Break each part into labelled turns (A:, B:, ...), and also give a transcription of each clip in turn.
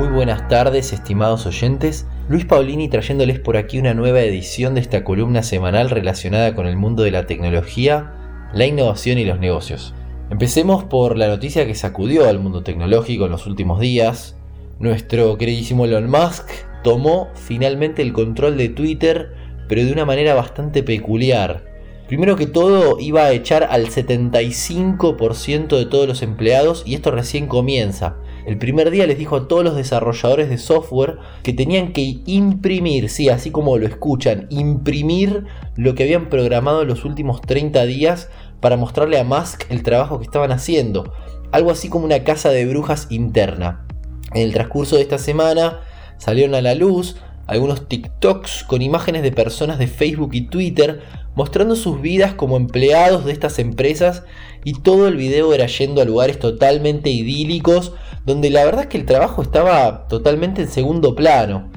A: Muy buenas tardes, estimados oyentes. Luis Paulini trayéndoles por aquí una nueva edición de esta columna semanal relacionada con el mundo de la tecnología, la innovación y los negocios. Empecemos por la noticia que sacudió al mundo tecnológico en los últimos días. Nuestro queridísimo Elon Musk tomó finalmente el control de Twitter, pero de una manera bastante peculiar. Primero que todo iba a echar al 75% de todos los empleados y esto recién comienza. El primer día les dijo a todos los desarrolladores de software que tenían que imprimir, sí, así como lo escuchan, imprimir lo que habían programado en los últimos 30 días para mostrarle a Musk el trabajo que estaban haciendo. Algo así como una casa de brujas interna. En el transcurso de esta semana salieron a la luz algunos TikToks con imágenes de personas de Facebook y Twitter mostrando sus vidas como empleados de estas empresas y todo el video era yendo a lugares totalmente idílicos donde la verdad es que el trabajo estaba totalmente en segundo plano.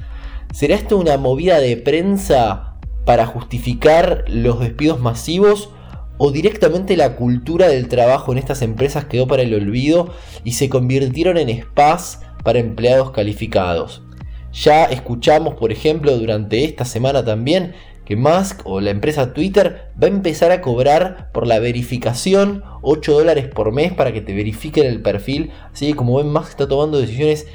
A: ¿Será esto una movida de prensa para justificar los despidos masivos o directamente la cultura del trabajo en estas empresas quedó para el olvido y se convirtieron en spas para empleados calificados? Ya escuchamos, por ejemplo, durante esta semana también que Musk o la empresa Twitter va a empezar a cobrar por la verificación 8 dólares por mes para que te verifiquen el perfil. Así que como ven, Musk está tomando decisiones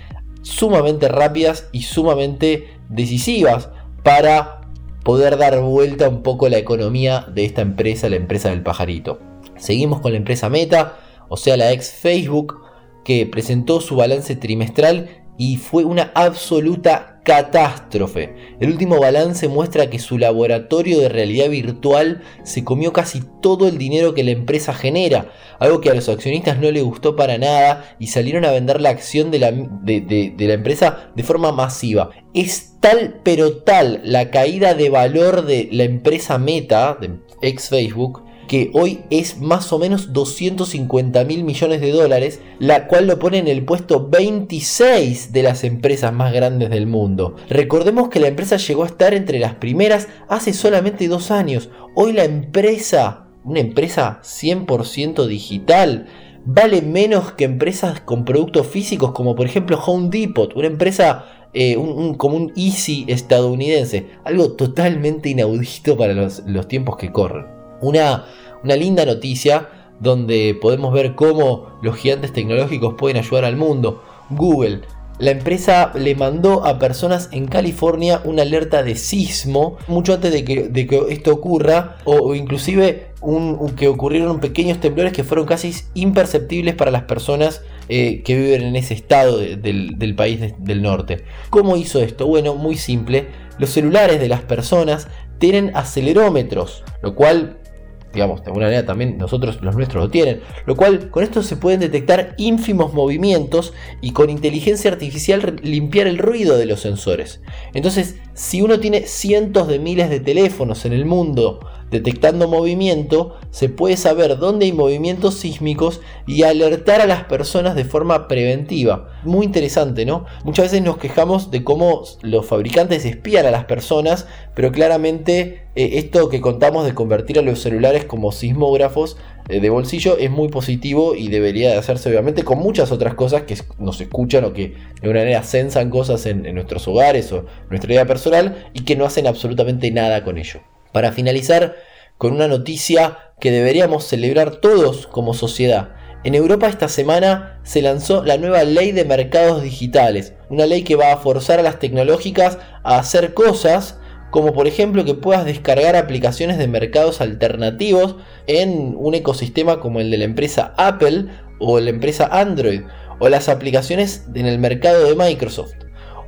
A: sumamente rápidas y sumamente decisivas para poder dar vuelta un poco la economía de esta empresa, la empresa del pajarito. Seguimos con la empresa Meta, o sea la ex Facebook, que presentó su balance trimestral y fue una absoluta catástrofe. El último balance muestra que su laboratorio de realidad virtual se comió casi todo el dinero que la empresa genera, algo que a los accionistas no le gustó para nada y salieron a vender la acción de la, de, la empresa de forma masiva. Es tal pero tal la caída de valor de la empresa Meta, de ex Facebook, que hoy es más o menos 250 mil millones de dólares, la cual lo pone en el puesto 26 de las empresas más grandes del mundo. Recordemos que la empresa llegó a estar entre las primeras hace solamente dos años. Hoy la empresa, una empresa 100% digital, vale menos que empresas con productos físicos como por ejemplo Home Depot, una empresa eh, como un Easy estadounidense, algo totalmente inaudito para los, los tiempos que corren. Una, linda noticia donde podemos ver cómo los gigantes tecnológicos pueden ayudar al mundo. Google, la empresa le mandó a personas en California una alerta de sismo mucho antes de que, esto ocurra o, inclusive que ocurrieron pequeños temblores que fueron casi imperceptibles para las personas eh, que viven en ese estado del, país del norte. ¿Cómo hizo esto? Bueno, muy simple. Los celulares de las personas tienen acelerómetros, lo cual digamos, de alguna manera también nosotros los nuestros lo tienen, lo cual con esto se pueden detectar ínfimos movimientos y con inteligencia artificial limpiar el ruido de los sensores. Entonces, si uno tiene cientos de miles de teléfonos en el mundo detectando movimiento, se puede saber dónde hay movimientos sísmicos y alertar a las personas de forma preventiva. Muy interesante, ¿no? Muchas veces nos quejamos de cómo los fabricantes espían a las personas, pero claramente eh, esto que contamos de convertir a los celulares como sismógrafos eh, de bolsillo es muy positivo y debería de hacerse obviamente con muchas otras cosas que nos escuchan o que de una manera censan cosas en, en nuestros hogares o nuestra vida personal y que no hacen absolutamente nada con ello. Para finalizar con una noticia que deberíamos celebrar todos como sociedad. En Europa esta semana se lanzó la nueva ley de mercados digitales, una ley que va a forzar a las tecnológicas a hacer cosas como por ejemplo que puedas descargar aplicaciones de mercados alternativos en un ecosistema como el de la empresa Apple o la empresa Android o las aplicaciones en el mercado de Microsoft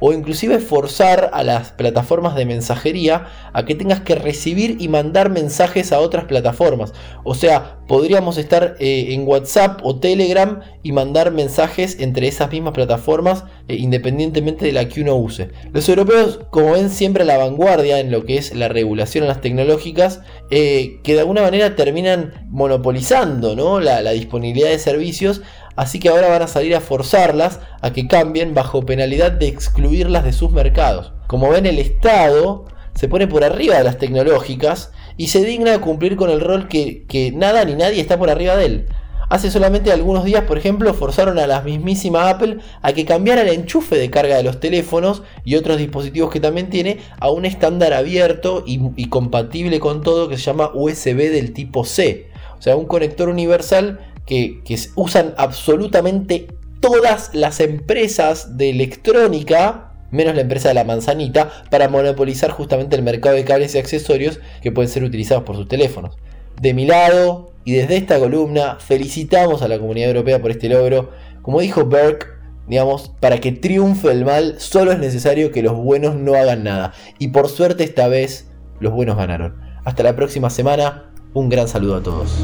A: o inclusive forzar a las plataformas de mensajería a que tengas que recibir y mandar mensajes a otras plataformas. O sea, podríamos estar eh, en WhatsApp o Telegram y mandar mensajes entre esas mismas plataformas eh, independientemente de la que uno use. Los europeos, como ven, siempre a la vanguardia en lo que es la regulación en las tecnológicas, eh, que de alguna manera terminan monopolizando ¿no? la, la disponibilidad de servicios así que ahora van a salir a forzarlas a que cambien bajo penalidad de excluirlas de sus mercados. Como ven, el Estado se pone por arriba de las tecnológicas y se digna de cumplir con el rol que, nada ni nadie está por arriba de él. Hace solamente algunos días, por ejemplo, forzaron a la mismísima Apple a que cambiara el enchufe de carga de los teléfonos y otros dispositivos que también tiene a un estándar abierto y, compatible con todo que se llama USB del tipo C. O sea, un conector universal que, usan absolutamente todas las empresas de electrónica menos la empresa de la manzanita, para monopolizar justamente el mercado de cables y accesorios que pueden ser utilizados por sus teléfonos. De mi lado, y desde esta columna, felicitamos a la comunidad europea por este logro. Como dijo Burke, digamos, para que triunfe el mal, solo es necesario que los buenos no hagan nada. Y por suerte esta vez, los buenos ganaron. Hasta la próxima semana, un gran saludo a todos.